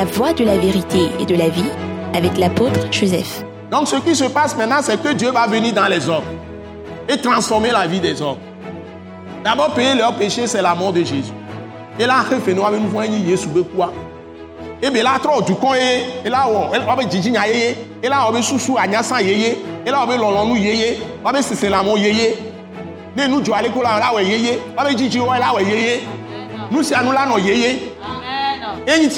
La voie de la vérité et de la vie avec l'apôtre Joseph. Donc ce qui se passe maintenant, c'est que Dieu va venir dans les hommes et transformer la vie des hommes. D'abord, payer leur péché, c'est la mort de Jésus. Et là, nous Jésus quoi? Et bien là trop du coin et là on va be jiji nya yeye. Et là on va susu anyasa yeye. On va lolonu yeye. On va sese la mo yeye. Nu jo ale ko la la we yeye. Va jiji wa la we yeye. Nous nous et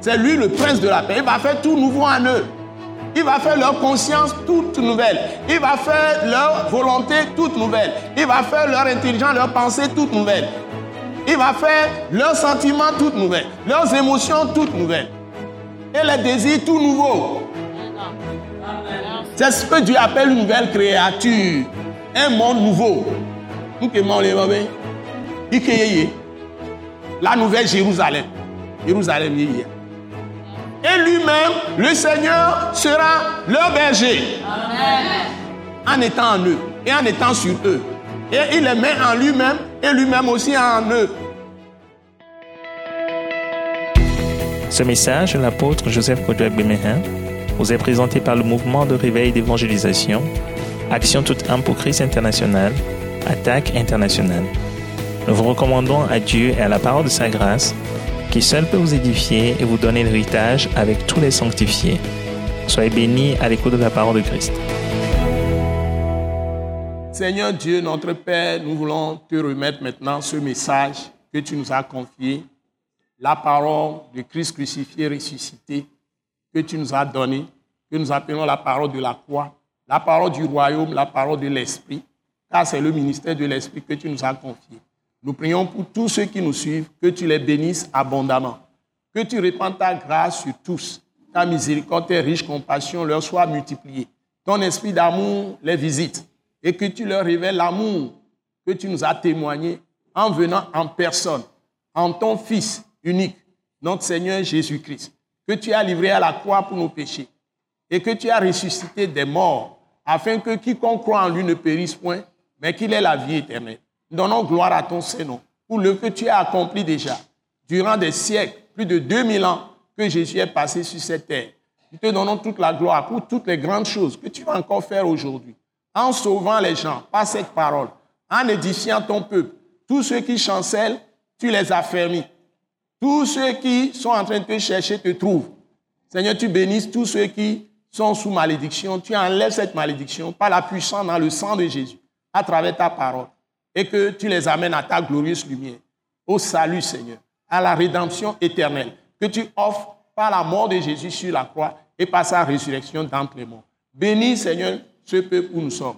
c'est lui le prince de la paix il va faire tout nouveau en eux il va faire leur conscience toute nouvelle. Il va faire leur volonté toute nouvelle. Il va faire leur intelligence, leur pensée toute nouvelle. Il va faire leurs sentiments toutes nouvelles, leurs émotions toutes nouvelles. Et les désirs tout nouveaux. C'est ce que Dieu appelle une nouvelle créature. Un monde nouveau. La nouvelle Jérusalem. Jérusalem, et lui-même, le Seigneur sera leur berger. En étant en eux et en étant sur eux. Et il les met en lui-même et lui-même aussi en eux. Ce message de l'apôtre Joseph Kodouak Bemehin vous est présenté par le mouvement de réveil d'évangélisation, Action toute âme pour Christ international, Attaque internationale. Nous vous recommandons à Dieu et à la parole de sa grâce qui seul peut vous édifier et vous donner l'héritage avec tous les sanctifiés. Soyez bénis à l'écoute de la parole de Christ. Seigneur Dieu, notre Père, nous voulons te remettre maintenant ce message que tu nous as confié, la parole de Christ crucifié, ressuscité, que tu nous as donné, que nous appelons la parole de la croix, la parole du royaume, la parole de l'Esprit, car c'est le ministère de l'Esprit que tu nous as confié. Nous prions pour tous ceux qui nous suivent, que tu les bénisses abondamment, que tu répandes ta grâce sur tous, ta miséricorde, tes riches compassions leur soient multipliées, ton esprit d'amour les visite et que tu leur révèles l'amour que tu nous as témoigné en venant en personne, en ton Fils unique, notre Seigneur Jésus-Christ, que tu as livré à la croix pour nos péchés et que tu as ressuscité des morts, afin que quiconque croit en lui ne périsse point, mais qu'il ait la vie éternelle. Donnons gloire à ton Seigneur pour le que tu as accompli déjà durant des siècles, plus de 2000 ans que Jésus est passé sur cette terre. Nous te donnons toute la gloire pour toutes les grandes choses que tu vas encore faire aujourd'hui, en sauvant les gens par cette parole, en édifiant ton peuple. Tous ceux qui chancellent, tu les as fermés. Tous ceux qui sont en train de te chercher te trouvent. Seigneur, tu bénisses tous ceux qui sont sous malédiction. Tu enlèves cette malédiction par la puissance dans le sang de Jésus, à travers ta parole et que tu les amènes à ta glorieuse lumière, au salut, Seigneur, à la rédemption éternelle que tu offres par la mort de Jésus sur la croix et par sa résurrection d'entre les morts. Bénis, Seigneur, ce peuple où nous sommes.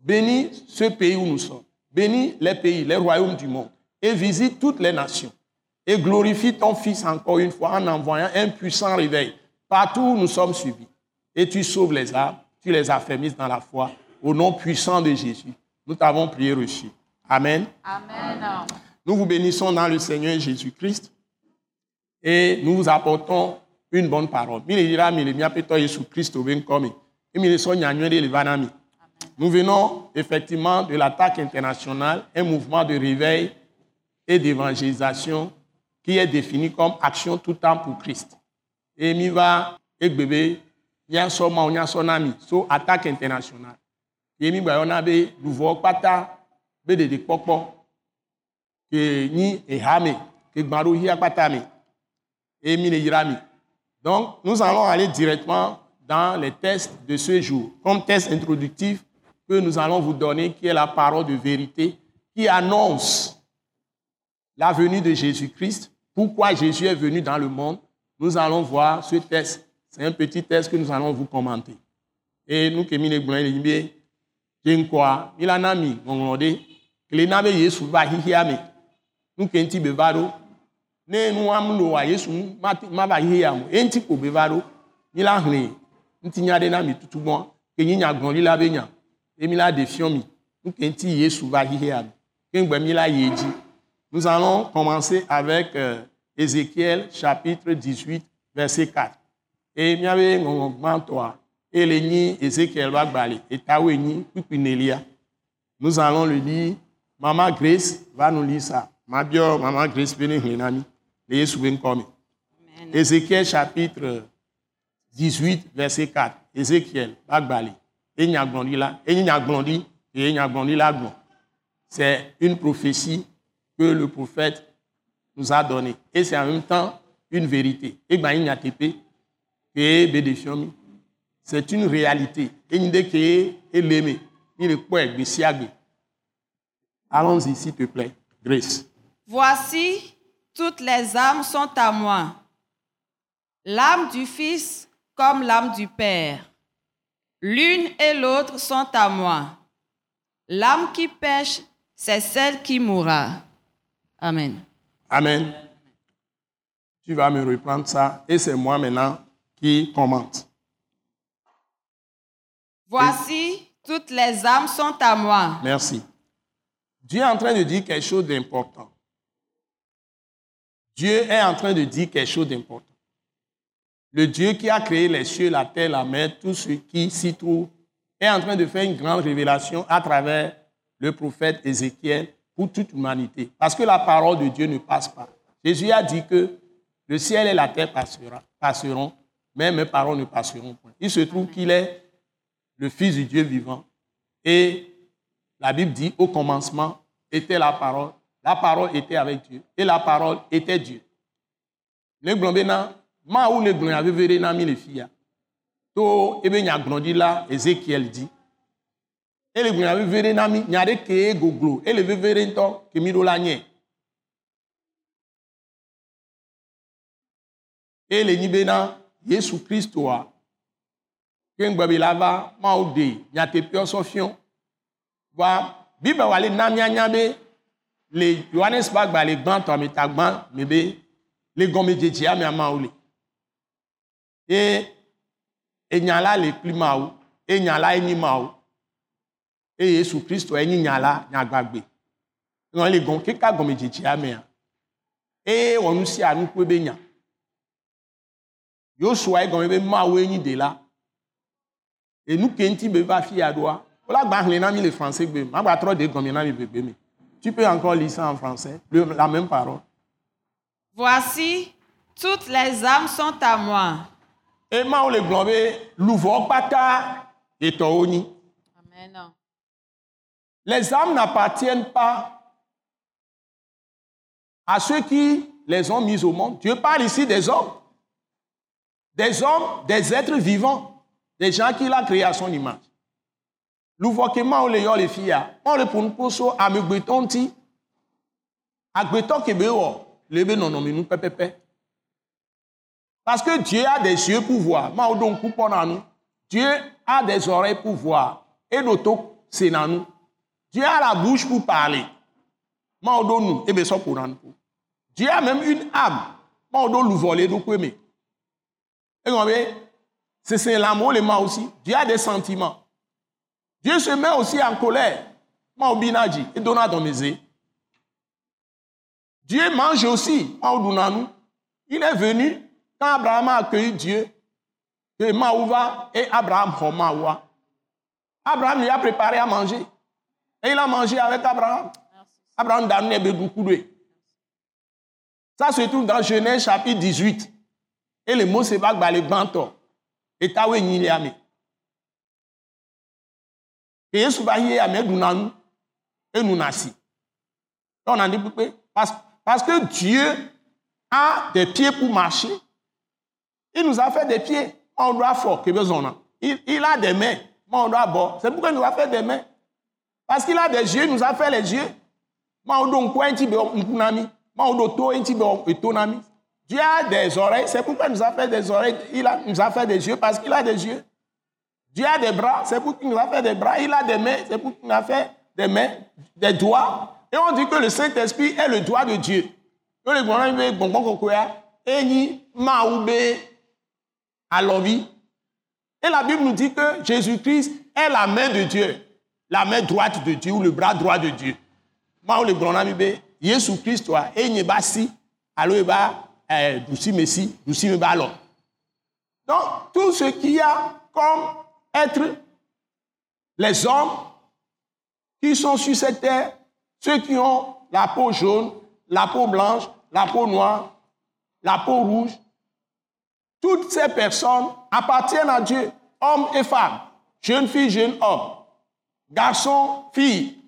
Bénis ce pays où nous sommes. Bénis les pays, les royaumes du monde. Et visite toutes les nations. Et glorifie ton Fils encore une fois en envoyant un puissant réveil partout où nous sommes suivis. Et tu sauves les âmes, tu les affermis dans la foi, au nom puissant de Jésus. Nous t'avons prié reçu. Amen. Amen. Nous vous bénissons dans le Seigneur Jésus-Christ et nous vous apportons une bonne parole. Nous venons effectivement de l'attaque internationale, un mouvement de réveil et d'évangélisation qui est défini comme action tout temps pour Christ. Et miva nyasoma onyasonami so attaque internationale. Gba yɔna be luvɔ kpata be ke nyi eha me ke ɖo hia kpata me donc nous allons aller directement dans les tests de ce jour comme test introductif que nous allons vous donner qui est la parole de vérité qui annonce la venue de Jésus-Christ pourquoi Jésus est venu dans le monde. Nous allons voir ce test. C'est un petit test que nous allons vous commenter. Et nous que mi le gblɔ le keŋkɔa milana mi ŋɔŋlɔ ɖe kele na be yesu va xixia me. Nu ke ŋuti be va ɖo ne nu wɔm loa yesu ma va xixia mo. Eŋuti ko be va ɖo mila hlẽ ŋutinya ɖe na mi tutu gbɔ ke nyi nyagblɔɖila be nya. Ye mila ɖe fiɔ mi. Nu ke yesu va xixia me. Keŋgbe mila yi dzi nous allons commencer avec euh, Ézéchiel chapitre 18 verset 4 et miabe ŋɔŋlɔ gbãtɔa ele nyi Ézéchiel va gbali etawo enyi kpikpinelia nous allons le lire maman Grace va nous lire ça mabio maman Grace be ne hlẽ na mi le Yesu be ŋkɔ me Ézéchiel chapitre 18, verset 4. Ézéchiel, Bagbali. Et là, et là. C'est une prophétie que le prophète nous a donnée. Et c'est en même temps une vérité. Et ben, il y a et. C'est une réalité. Allons-y, s'il te plaît. Grace. Voici, toutes les âmes sont à moi. L'âme du Fils comme l'âme du Père. L'une et l'autre sont à moi. L'âme qui pêche, c'est celle qui mourra. Amen. Amen. Tu vas me reprendre ça et c'est moi maintenant qui commente. Voici, toutes les âmes sont à moi. Merci. Dieu est en train de dire quelque chose d'important. Dieu est en train de dire quelque chose d'important. Le Dieu qui a créé les cieux, la terre, la mer, tout ce qui s'y trouve, est en train de faire une grande révélation à travers le prophète Ézéchiel pour toute l'humanité. Parce que la parole de Dieu ne passe pas. Jésus a dit que le ciel et la terre passeront, mais mes paroles ne passeront pas. Il se trouve qu'il est le Fils du Dieu vivant. Et la Bible dit, au commencement était la parole. La parole était avec Dieu. Et la parole était Dieu. Le ma où le gblɔe ya vevere na mi le to ebe ezekiel na nya goglo ɖo la bena yesu kristoa ke ŋgbe be la va mawo ɖe nyateƒe sɔfiɔ va bible wa le na mianya be le yohanes ƒe agbalẽ gbãtɔ ame ta gbã me be le gɔmedzedzia me amawo le ye enya la le kpli mawo ye nya la enyi mawo ye yesu kristo enyi nya la nyagbagbe ŋɔ le gɔn keka gɔmedzedzia mea eye wɔ nu sia nu kpe be nya yosua egɔme be mawo enyi de la enu ke ŋuti be va fi ya ɖoa wòle gba xlẽ na mi le français gbe ma gba trɔ de gɔme na mi gbegbe me tu peux encore lire ça en français la même parole. Voici, toutes les âmes sont à moi. emawo le gblɔ be luvɔ kpata etɔwo nyi. Amen. Les âmes n'appartiennent pas à ceux qui les ont mis au monde. Dieu parle ici des hommes. Des hommes, des êtres vivants, des gens qu'il a créés à son image. Luvɔ ke mawo le yɔ le fi ya, mawo le ƒonu kposo amegbetɔ ŋuti. Agbetɔ ke be wɔ le be nɔnɔmenu pɛpɛpɛ. Parce que Dieu a des yeux pour voir. Dieu a des oreilles pour voir. Et d'autres, c'est dans nous. Dieu a la bouche pour parler. Dieu a même une âme. C'est l'amour, le mal aussi. Dieu a des sentiments. Dieu se met aussi en colère. Dieu mange aussi. Il est venu quand Abraham a accueilli Dieu, que Maouva et Abraham Maoua. Abraham lui a préparé à manger. Et il a mangé avec Abraham. Abraham beaucoup de Ça se trouve dans Genèse chapitre 18. Et le mot c'est pas le Et tawe ni ame. Et Yesu ba yé ame dunanu. Et nous nasi. On a dit parce, parce que Dieu a des pieds pour marcher. Il nous a fait des pieds. On doit fort. Il, il a des mains. On doit bord. C'est pourquoi il nous a fait des mains. Parce qu'il a des yeux, il nous a fait les yeux. Dieu a des oreilles, c'est pourquoi il nous a fait des oreilles. Il a, nous a fait des yeux parce qu'il a des yeux. Dieu a des bras, c'est pourquoi il nous a fait des bras. Il a des mains, c'est pourquoi il nous a fait des mains, des doigts. Et on dit que le Saint-Esprit est le doigt de Dieu. Et la Bible nous dit que Jésus-Christ est la main de Dieu, la main droite de Dieu ou le bras droit de Dieu. Jésus-Christ, toi, et alors il va, ballon. Donc, tout ce qu'il y a comme être les hommes qui sont sur cette terre, ceux qui ont la peau jaune, la peau blanche, la peau noire, la peau rouge, Toutes ces personnes appartiennent à Dieu, hommes et femmes, jeunes filles, jeunes hommes, garçons, filles,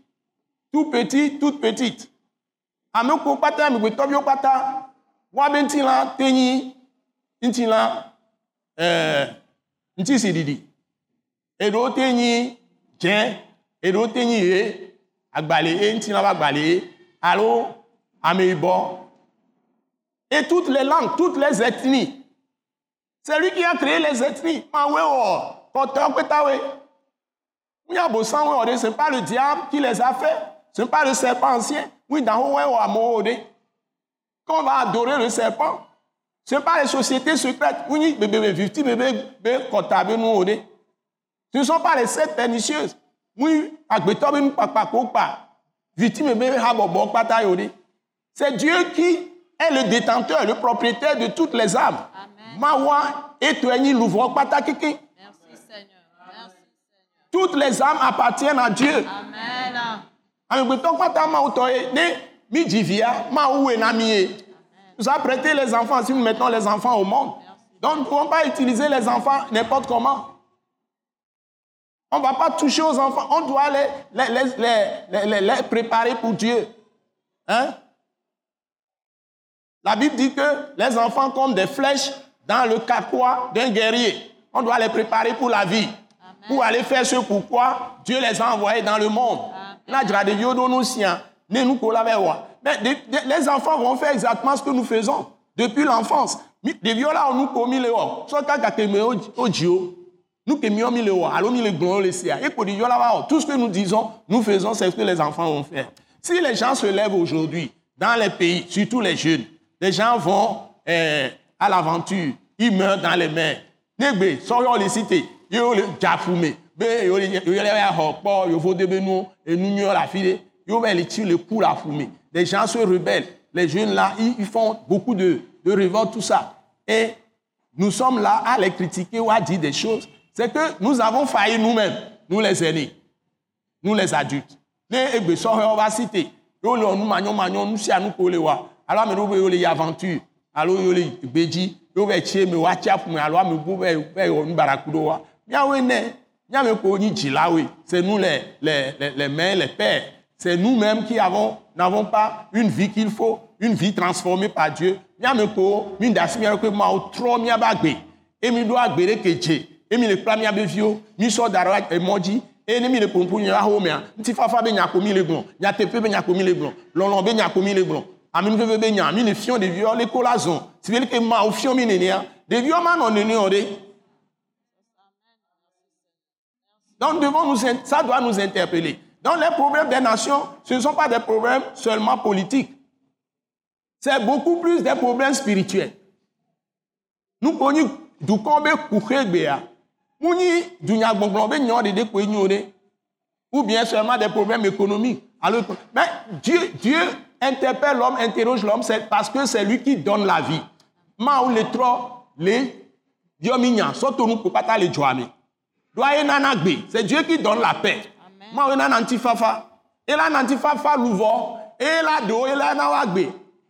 tout petit, toute petite. Ameko kpata, woabe ŋutilã tenyi ŋutilã eh, ŋutisiɖiɖi. Eɖewo te nyi dzẽ, eɖewo te nyi ɣe, agbali ɣe, ŋutilã ƒe agbali ɣe, alo ameyibɔ. Et toutes les langues, toutes les ethnies. C'est lui qui a créé les ethnies. Mawe wɔ kɔtɔ kpetawe. Oui, abosan wɔ ɖe, c'est pas le diable qui les a fait. C'est pas le serpent ancien. Oui, dans wɔ wɔ amewo ɖe. Quand on va adorer le serpent, ce n'est pas les sociétés secrètes. Ce ne sont pas les sectes pernicieuses. C'est Dieu qui est le détenteur, le propriétaire de toutes les âmes. Mawa. Merci Seigneur. Merci. Toutes les âmes appartiennent à Dieu. Amen. Amegbetɔ kpata mawu tɔ ye. Ne mi dzi via, mawu wue na mi ye. Nous avons prêté les enfants si nous mettons les enfants au monde. Donc nous ne pouvons pas utiliser les enfants n'importe comment. On ne va pas toucher aux enfants. On doit les, les, les, les, préparer pour Dieu. Hein? La Bible dit que les enfants comme des flèches dans le carquois d'un guerrier. On doit les préparer pour la vie. Pour aller faire ce pourquoi Dieu les a envoyés dans le monde. Là, dire, nous. Mais les enfants vont faire exactement ce que nous faisons depuis l'enfance. Des viola nous commis les hauts. Soit quand au Dio, nous qui mis les hauts, alors mis les grands les sia. Et pour viola tout ce que nous disons, nous faisons, c'est ce que les enfants vont faire. Si les gens se lèvent aujourd'hui dans les pays, surtout les jeunes, les gens vont euh, à l'aventure, ils meurent dans les mers. Negbe, sọyọ le cité, yóò le dzafume, be yóò le yóò le ya xɔ kpɔ yovo de be nu enu nyɔ la fi de, yóò va le ku la fume. Les gens se rebellent, les jeunes là, ils, font beaucoup de, de tout ça. Et nous sommes là à les critiquer ou à dire des choses. C'est que nous avons failli nous-mêmes, nous les aînés, nous les adultes. Sɔhɛ va cité, yóò le ɔnu manyɔmanyɔ, nu sia nu ko le wa, alo ame ɖewo be yóò le yi aventure, alo yóò le gbedzi, yóò va tsi eme, woa tsi aƒu me, alo ame bubu va va wɔ nubaraku ɖo wa. Míawoe ne, míame ko nyi dzilawoe, c'est nous les, les, les, les mères, les pères. C'est nous-mêmes qui avons, n'avons pas une vie qu'il faut, une vie transformée par Dieu. Míame ko, mi da si míawo ko mawo trɔ míabe agbe. Et mi ɖo agbe ɖe ke dze. Et mi le kpla míabe viwo, mi sɔ da ɖe emɔ dzi. Et ne mi le ƒoƒo nya ho mea, ŋutifafa be nya ko mi le gblɔ, nyateƒe be nya ko mi le gblɔ, lɔlɔ be nya ko mi le gblɔ, aminuveve be nya, mi le fiɔ ɖeviwo le ko la zɔ. Si be ke mawo fiɔ mi nenea, ɖeviwo ma nɔ nenea o ɖe. Donc devons nous, ça doit nous interpeller. Donc les problèmes des nations, ce ne sont pas des problèmes seulement politiques. C'est beaucoup plus des problèmes spirituels. Nous connaissons du be kuxe gbea. Muni dunyagbɔgblɔ be nyɔ ɖeɖe koe nyo ɖe. Ou bien seulement des problèmes économiques. Alors, mais Dieu, Dieu interpelle l'homme, interroge l'homme, c'est parce que c'est lui qui donne la vie. Doa ye nana gbe, c'est Dieu qui donne la paix. Maou ye nana ŋutifafa. Ela na ŋutifafa luvɔ, ela ɖewo ela na wa gbe.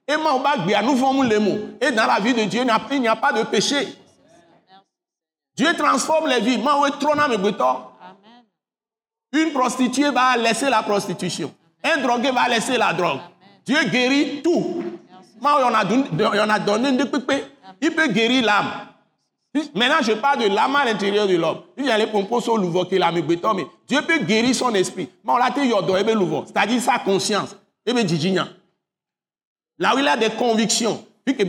Et maou ba gbea nu vɔm le mo. Et dans la vie de Dieu, il n'y a- il n'y a pas de péché. Dieu transforme les vies. Amen. Une prostituée va laisser la prostitution. Un drogué va laisser la drogue. Dieu guérit tout. Moi, on a donné. Il peut guérir l'âme. Maintenant, je parle de l'âme à l'intérieur de l'homme. Il y a les pompos sur l'ouvre qui l'a mis mais Dieu peut guérir son esprit. Mais on l'a. C'est-à-dire sa conscience. Ebe djidjinya. Là où il a des convictions. Puis que.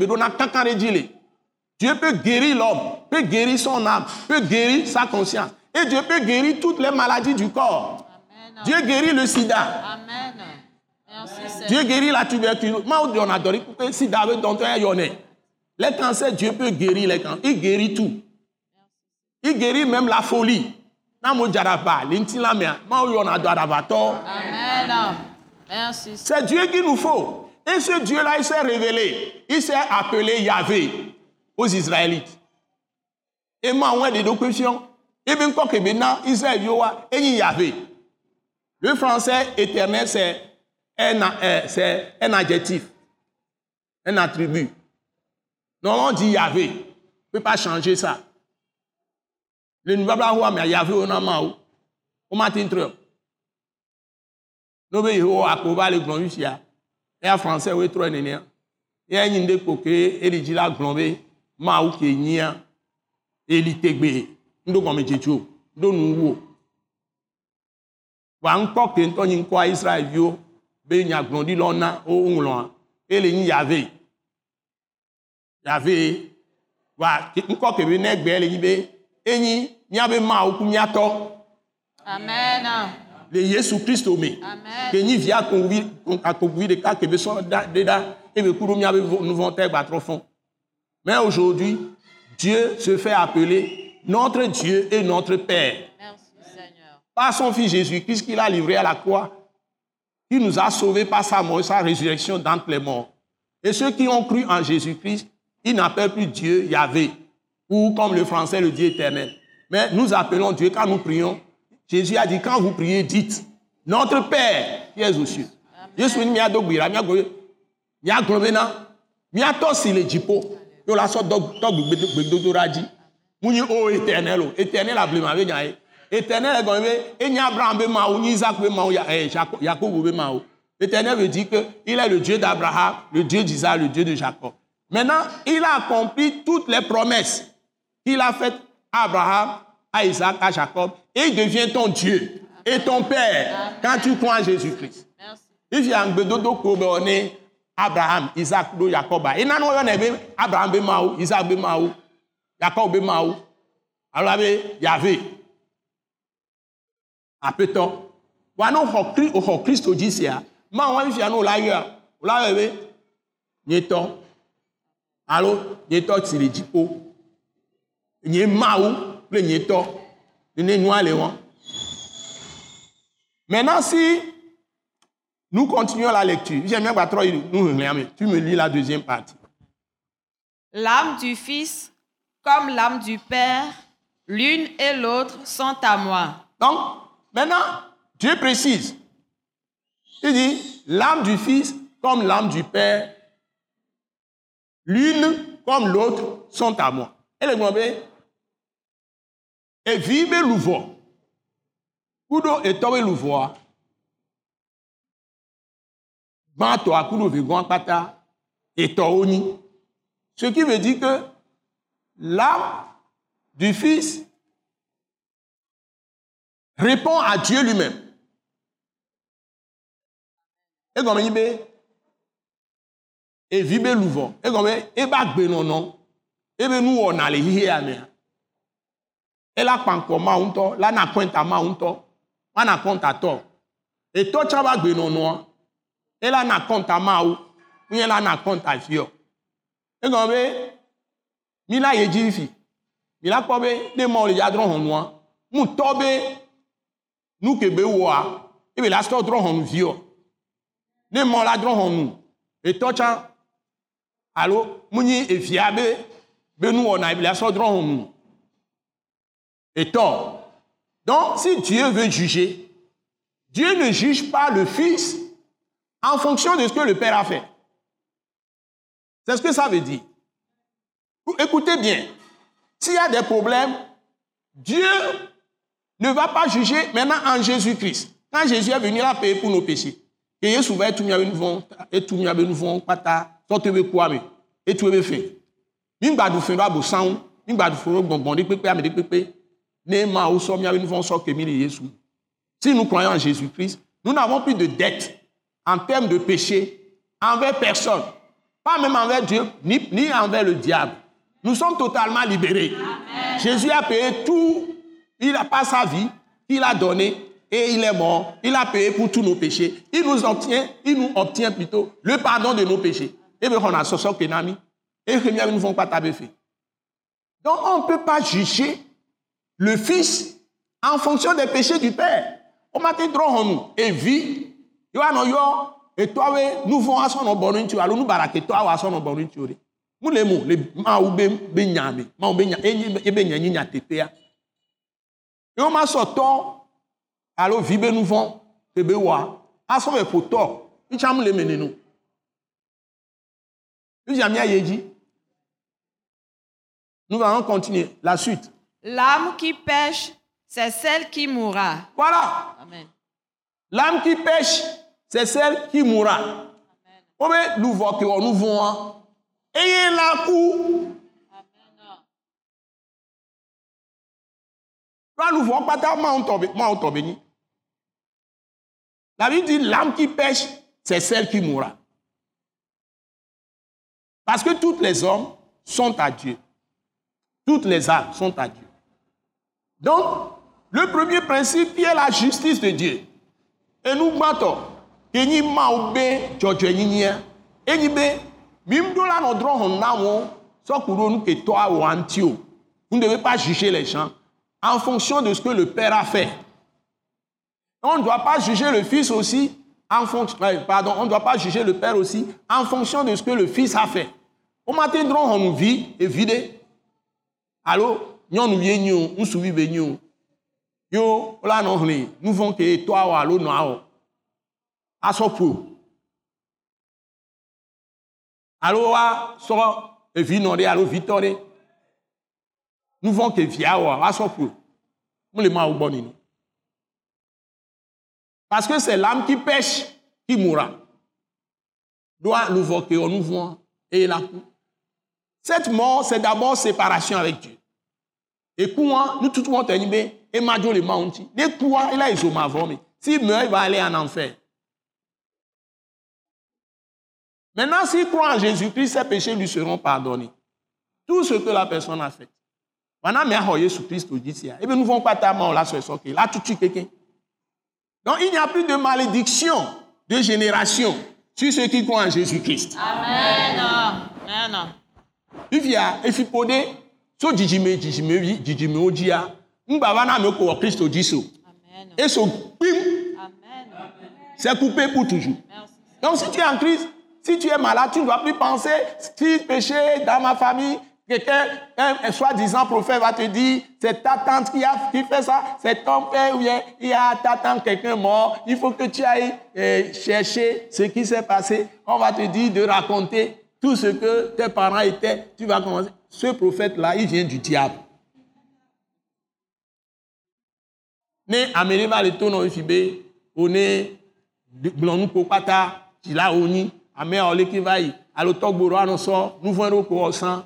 Dieu peut guérir l'homme, peut guérir son âme, peut guérir sa conscience. Et Dieu peut guérir toutes les maladies du corps. Amen. Dieu guérit le sida. Amen. Merci Seigneur. Dieu guérit la tuberculose. Moi, on a donné que sida veut dont un yonné. Les cancers, Dieu peut guérir les cancers. Il guérit tout. Il guérit même la folie. C'est Dieu qu'il nous faut. Et ce Dieu-là, il s'est révélé. Il s'est appelé Yahvé aux Israélites. Et moi, on a des questions. Et bien, maintenant, Israël, Yahvé. Le français éternel, c'est un, euh, c'est un adjectif, un attribut. Non, on dit Yahvé. On ne peut pas changer ça. Le nouvel roi, mais Yahvé, on a mal. On m'a dit Trump. Nous avons à Koba le grand Lucia. Et à Français, oui, trois nénés. Et à Ninde Koké, et les Gila Glombé, Maou Kenya, et l'Itegbe. Nous avons dit tout. Nous avons wa ń kọ́ kéńtọ́ yín kọ́ Israẹli yó bẹ́ẹ̀ yàn gbọ̀ndínlọ́nà ó ń lọ́n ẹ lè yín yàvẹ́ yìí. Yave, wa ŋkɔ ke be ne gbe le nyi be enyi míabe mawu ku míatɔ Amen. le Yesu Kristo me. Amen. ke nyi via akogui ɖeka ke be sɔ da ɖe ɖa ebe ku ɖo míabe vo- nu vɔ tɛ gbatrɔ fɔ. Mais aujourd'hui, Dieu se fait appeler notre Dieu et notre Père. Merci Seigneur. Par son Fils Jésus-Christ qu'il a livré à la croix, qui nous a sauvés par sa mort et sa résurrection d'entre les morts. Et ceux qui ont cru en Jésus-Christ, ils n'appellent plus Dieu Yahvé, ou comme le français le Dieu éternel. Mais nous appelons Dieu quand nous prions. Jésus a dit, quand vous priez, dites, notre Père qui est aux cieux. Yesu ni si le la o éternel o éternel be nya éternel be abraham be nyi isaac be éternel veut dire que il est le dieu d'abraham le dieu d'isaac le dieu de jacob maintenant il a accompli toutes les promesses qu'il a faites à abraham à isaac à jacob et il devient ton dieu et ton père quand tu crois en jésus christ Merci. ifi angbedodo ko be ɔne abraham isaac ne woyɔnɛ be abraham isaac yakob be mawu alo abe yave aƒetɔ wa ne xɔ kri nyetɔ alo nyetɔ si le dziƒo nye mawu kple nyetɔ nene nua le wɔn maintenant si Nous continuons la lecture. J'aime bien trop nous mais Tu me lis la deuxième partie. L'âme du Fils comme l'âme du Père, l'une et l'autre sont à moi. Donc, maintenant, Dieu précise. Il dit, l'âme du Fils comme l'âme du Père, l'une comme l'autre sont à moi. Et le gombe, et vive louvo. Kudo et towe louvoa. gbãtɔ akuɖo vegɔ̃ kpata etɔwo nyi ce qui veut dire que l'âme du fils répond à Dieu lui-même egɔme nyi be evi be luvɔ egɔme ebe agbenɔnɔ ebe nuwɔna le xixea mea ela kpankpɔ mawu ŋutɔ la na kɔnta mawu ŋutɔ wana kɔnta tɔ etɔ tsã be agbenɔnɔa ela na kɔnta mawu nye la na kɔnta fiɔ egɔme be mi la ye dzi fi mi la kpɔ be ne mɔ le ya drɔ hɔnua mu tɔ be nu ke be wɔa ebe la sɔ drɔ hɔnu viɔ ne mɔ la drɔ hɔnu etɔ tsã alo mu nyi evia be be nu wɔna ebe la sɔ drɔ hɔnu etɔ donc si Dieu veut juger Dieu ne juge pas le fils en fonction de ce que le père a fait. C'est ce que ça veut dire. Écoutez bien, s'il y a des problèmes, Dieu ne va pas juger maintenant en Jésus-Christ. Quand Jésus est venu, a payé pour nos péchés. Et Jésus va et mis nous vont pata sorte be quoi mais et Jésus. Si nous croyons en Jésus-Christ, nous n'avons plus de dette en termes de péché envers personne, pas même envers Dieu, ni, ni envers le diable. Nous sommes totalement libérés. Jésus a payé tout, il a pas sa vie, il a donné et il est mort. Il a payé pour tous nos péchés. Il nous obtient, il nous obtient plutôt le pardon de nos péchés. Et bien, on a ce que nami. Et nous ne font pas taper fait. Donc, on ne peut pas juger le Fils en fonction des péchés du Père. On m'a dit, nous, et vie, yo anɔ yɔ etɔawe nu vɔ asɔnɔ bɔ nu ŋuti alo nu barake tɔawo asɔnɔ bɔ nu ŋuti o de mu le mo le mawu be be nya me mawu be nya eye ebe nya nyi nya teƒea ye wo ma sɔ tɔ alo vi be nu vɔ ke be wɔa asɔ be ƒo tɔ ntsã mu le me ye dzi Nous allons continuer. La suite. L'âme qui pêche, c'est celle qui mourra. Voilà. Amen. L'âme qui pêche, c'est celle qui mourra. Obe luvɔ ke wɔ nu vɔa eye la ku. Lɔ luvɔ kpata mawu tɔ be mawu tɔ be nyi. La Bible dit l'âme qui pêche, c'est celle qui mourra. Parce que toutes les hommes sont à Dieu. Toutes les âmes sont à Dieu. Donc, le premier principe qui est la justice de Dieu. Et nous battons. Que ni mawu be dzɔdzɔe nyinyia. Enyi be mimdo la nɔ drɔn hɔn na wo sɔkuro nu ke tɔ awɔ anti o. Vous ne devez pas juger les gens en fonction de ce que le père a fait. On ne doit pas juger le fils aussi en fonction, pardon, on ne doit pas juger le père aussi en fonction de ce que le fils a fait. Au matin, drôle, on vit et vide. Allô, nyɔnu ye nyi o, ŋutsuvi be nyi o. Yo, la nɔ hlẽ, nu vɔ̃ ke tɔ awɔ alo nɔ awɔ. Asɔ ƒo. Alo wa sɔ evi nɔ ɖe alo vitɔ ɖe. Nu vɔ̃ ke via wɔ, asɔ ƒo. Mele ma wo gbɔ nini. Parce que c'est l'âme qui pêche qui mourra. Doit nous voir que nous voit et coup. Cette mort, c'est d'abord séparation avec Dieu. Et quoi, nous tout le monde est et Madio le mounti. Dès quoi, il a ils ont ma S'il meurt, il va aller en enfer. Maintenant, s'il croit en Jésus-Christ, ses péchés lui seront pardonnés. Tout ce que la personne a fait. Maintenant, mais à Jésus-Christ, dit, et bien nous ne vont pas ta mort là, sur ce Là, tu tues quelqu'un. Donc il n'y a plus de malédiction de génération sur ceux qui croient en Jésus-Christ. Amen. Amen. Vivia, efipode, so jijime, jijime, vi, jijime ojia, mbava na me ko ojiso. Amen. Et so bim, Amen. c'est coupé pour toujours. Donc si tu es en Christ, si tu es malade, tu ne dois plus penser, si péché dans ma famille, quelqu'un, un, un soi-disant prophète va te dire, c'est ta tante qui, a, qui fait ça, c'est ton père ou bien il y a ta tante, quelqu'un mort, il faut que tu ailles euh, chercher ce qui s'est passé. On va te dire de raconter tout ce que tes parents étaient. Tu vas commencer. Ce prophète-là, il vient du diable. Ne amereba le tono ifibe, one gblɔnu ko kpata, tila oni, ame ole ki va yi, alo tɔgboro anɔ sɔ, nuvɔ ɖo ko ɔsan,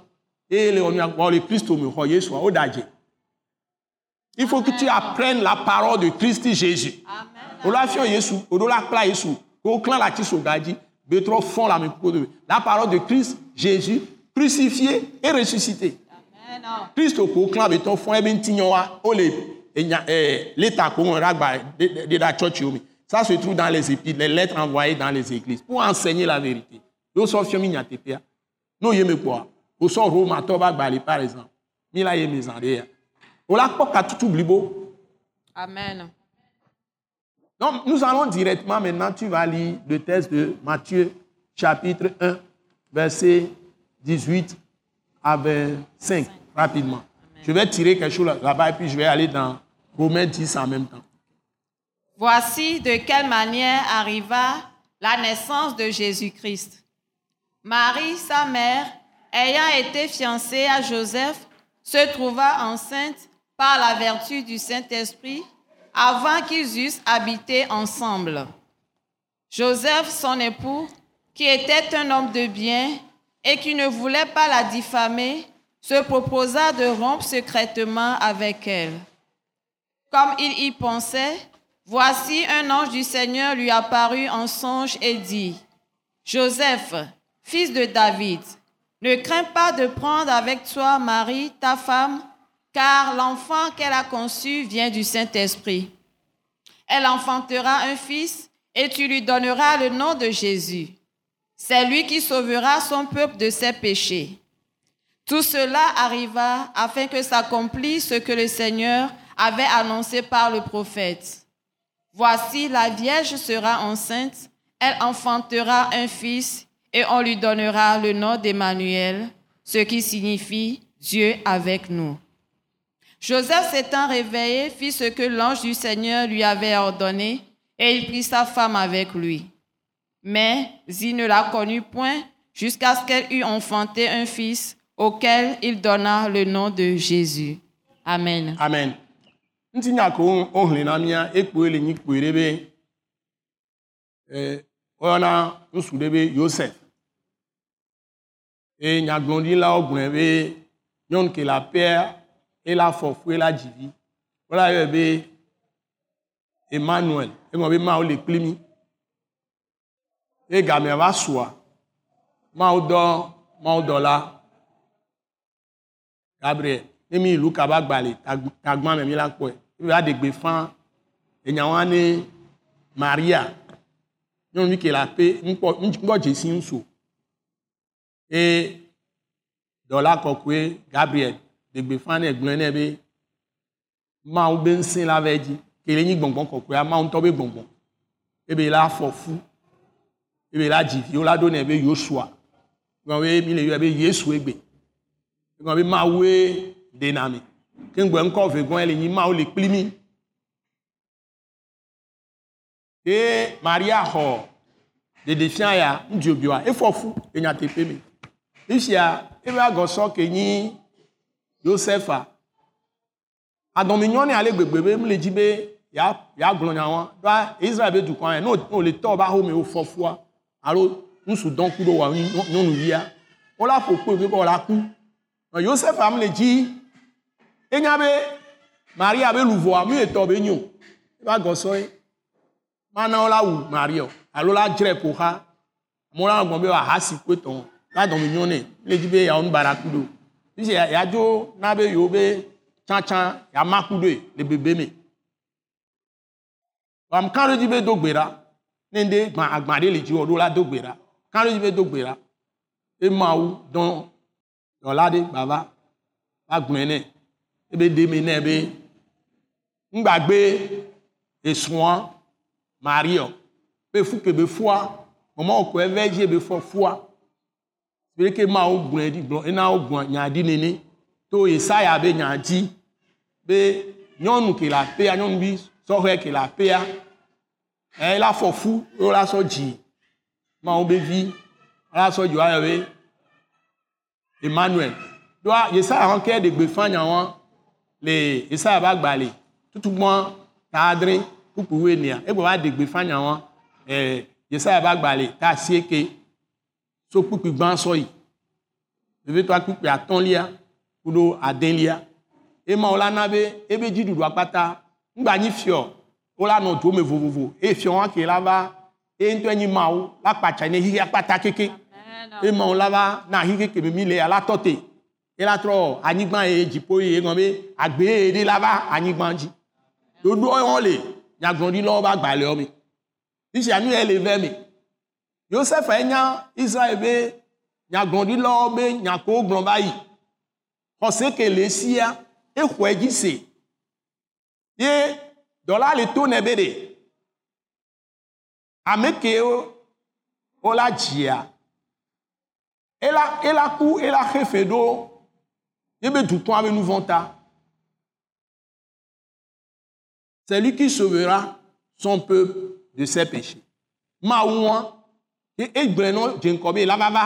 eye le akpɔ le Kristo me xɔ Yesua, o da dze. Il faut que tu apprennes la parole de Christ Jésus. Amen. O la fiɔ Yesu, o ɖo la kpla Yesu, k'o klã la tsi soga la. La parole de Christ Jésus, crucifié et ressuscité. Amen. Kristo ko klã be tɔ fɔn ebe ŋuti nyɔ wa, o le enya ɛɛ l'état de tsɔtsiwo me. Ça se trouve dans les épîtres, les lettres envoyées dans les églises pour enseigner la vérité. Yo sɔ fiɔ mi nyateƒea. N'o ye me kpɔa, o sɔ Romatɔ ba gba li par exemple. La la blibo. Amen. Donc, nous allons directement maintenant, tu vas lire le texte de Matthieu, chapitre 1, verset 18 à 25, rapidement. Je vais tirer quelque chose là- là-bas et puis je vais aller dans Romains 10 en même temps. Voici de quelle manière arriva la naissance de Jésus-Christ. Marie, sa mère, ayant été fiancée à Joseph, se trouva enceinte par la vertu du Saint-Esprit avant qu'ils eussent habité ensemble. Joseph, son époux, qui était un homme de bien et qui ne voulait pas la diffamer, se proposa de rompre secrètement avec elle. Comme il y pensait, voici un ange du Seigneur lui apparut en songe et dit, Joseph, fils de David, ne crains pas de prendre avec toi Marie, ta femme, car l'enfant qu'elle a conçu vient du Saint-Esprit. Elle enfantera un fils et tu lui donneras le nom de Jésus. C'est lui qui sauvera son peuple de ses péchés. Tout cela arriva afin que s'accomplisse ce que le Seigneur avait annoncé par le prophète. Voici, la Vierge sera enceinte, elle enfantera un fils et on lui donnera le nom d'Emmanuel, ce qui signifie Dieu avec nous. Joseph s'étant réveillé, fit ce que l'ange du Seigneur lui avait ordonné et il prit sa femme avec lui. Mais il ne la connut point jusqu'à ce qu'elle eût enfanté un fils auquel il donna le nom de Jésus. Amen. amen ela fɔfu ela dzivi wola yɔe be emmanuel. Egɔme be mawo le kpli mi. Egamea va sua mawo dɔ mawo dɔla gabriel ne mi luka ba gbali tagbã me mi la kpɔe ebe aɖegbe fã enyawa ne maria. Nyɔnuvi ke le aƒe ŋkpɔ ŋkpɔ dzesi ŋusu eye dɔla kɔkɔe gabriel ɖegbe fã nɛ gblɔe nɛ be mawu be ŋusẽ la va edzi ke le nyi gbɔngbɔn kɔkɔea mawu ŋutɔ be gbɔngbɔn ebe la afɔ fu ebe la dzi viwo la ɖo nɛ be yosua gɔn be mi le yɔe be yesu egbe. Gɔn be mawue ɖena mi. Ke ŋgbɛ ŋkɔ ve gɔn le nyi mawu le kpli mi. Ye maria xɔ ɖeɖefia ya ŋdzobioa efɔ fu le nyateƒe me fisia ebe agɔsɔ ke nyi yosefa adɔmi nyɔni ale gbegbe be mle dzi be ya ya gblɔ nya wɔn ɖoa israel be dukɔa yɛ n'o le tɔ ba home wo fɔ fua alo ŋusu dɔn ku ɖo wa nyɔnuvia wola ƒo kpe be wola ku yosefa mle dzi enya be maria be luvɔa mu etɔ be nyo eba gɔsɔ ye mana la wu maria o. Alo la dzre ƒo xa amewo la gbɔn be wòaha si kpe tɔn la dɔmi nyɔ nɛ le dzi be yawo nubara ku do fisi yadzo na be yewo be tsantsan yama ku doe le bebe me wam kan ɖe dzi be do gbe ɖa ne ɖe gbã agbã ɖe le dzi wɔ ɖo la do gbe ɖa kan ɖe dzi be do gbe ɖa emawu dɔn dɔla ɖe bava va gblɔe nɛ ebe ɖe me nɛ be ŋgbagbe esrɔ̃a maria be fu ke be fua mɔmɔ ko eve dzi be fɔ fua be ke mawo gblɔe ɖi gblɔ ena wo gblɔ nya ɖi nene. To yesaya be nya dzi be nyɔnu ke le aƒea nyɔnuvi sɔhɛ ke le aƒea ɛ la fɔ fu wo la sɔ dzi mawo be vi la sɔ dzi emmanuel. Doa yesaya hɔn kɛ ɖegbe fã nya wɔn le yesaya ba gba le tutu gbɔn ta adre kpukpu wo enia egbe va ɖegbe fã nya wɔn ɛ yesaya ba gba ta asieke so kpukpu gbã sɔ yi vevetɔ kpukpu atɔ̃lia kuɖo adelia emawo la na be ebe dziɖuɖu akpata ŋgba nyi fiɔ wola nɔ do me vovovo eye fiɔ wa ke la va eye ŋutɔ nyi mawo la kpatsa ne xixe akpata keke emawo la va na xixe keme mi le ya la tɔ te ye la trɔ anyigba ye dziƒo ye ŋɔ be agbe ye ɖe la va anyigba dzi ɖoɖo wɔn le nyagblɔɖilawo ba gbalẽwo me fisia nu ye le vɛ me yosef enya israel be nyagblɔɖilawo be nya ko gblɔ va yi xɔse ke le esia se ye dɔla le to nɛ be ɖe ame kewo wola dzia ela ela ku ela ta. C'est lui qui sauvera son peuple de ses péchés ye egblẽ nɔ dze ŋkɔ be ela va va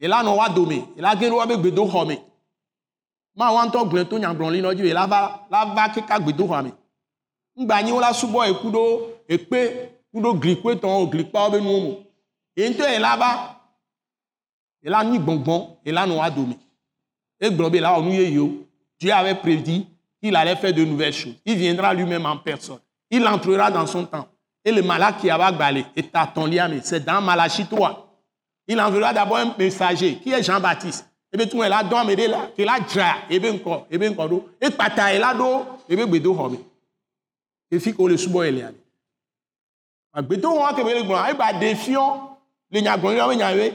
ela nɔ wa dome ela ge ɖo wa be gbedoxɔ me mawu ŋutɔ gblẽ to nyagblɔli nɔ dzi be ela va la va keka gbedoxɔa me ŋgba nyi wola subɔ ye ku ɖo ekpe ku ɖo glikpe tɔwo glikpawo be nuwo me ye ŋutɔ ela va ela nyi gbɔngbɔn ela nɔ wa dome egblɔ be ela wɔ nu yeyewo Dieu avait prédit qu'il allait faire de nouvelles choses. Il viendra lui-même en personne. Il entrera dans son temps et le malaki ava gbalẽ etatɔ̃lia me. C'est dans Malachie 3 il enverra d'abord un messager. Qui est Jean-Baptiste? Ebe tún ela dɔn ame ɖe la ke la dzra ebe ŋkɔ ebe ŋkɔ ɖo ekpata ela ɖo ebe gbedoxɔ me efi ke wole subɔ ye lia ɖe agbedoxɔ wa ke be le gblɔa eba ɖe fiɔ le nyagblɔɖila be nya be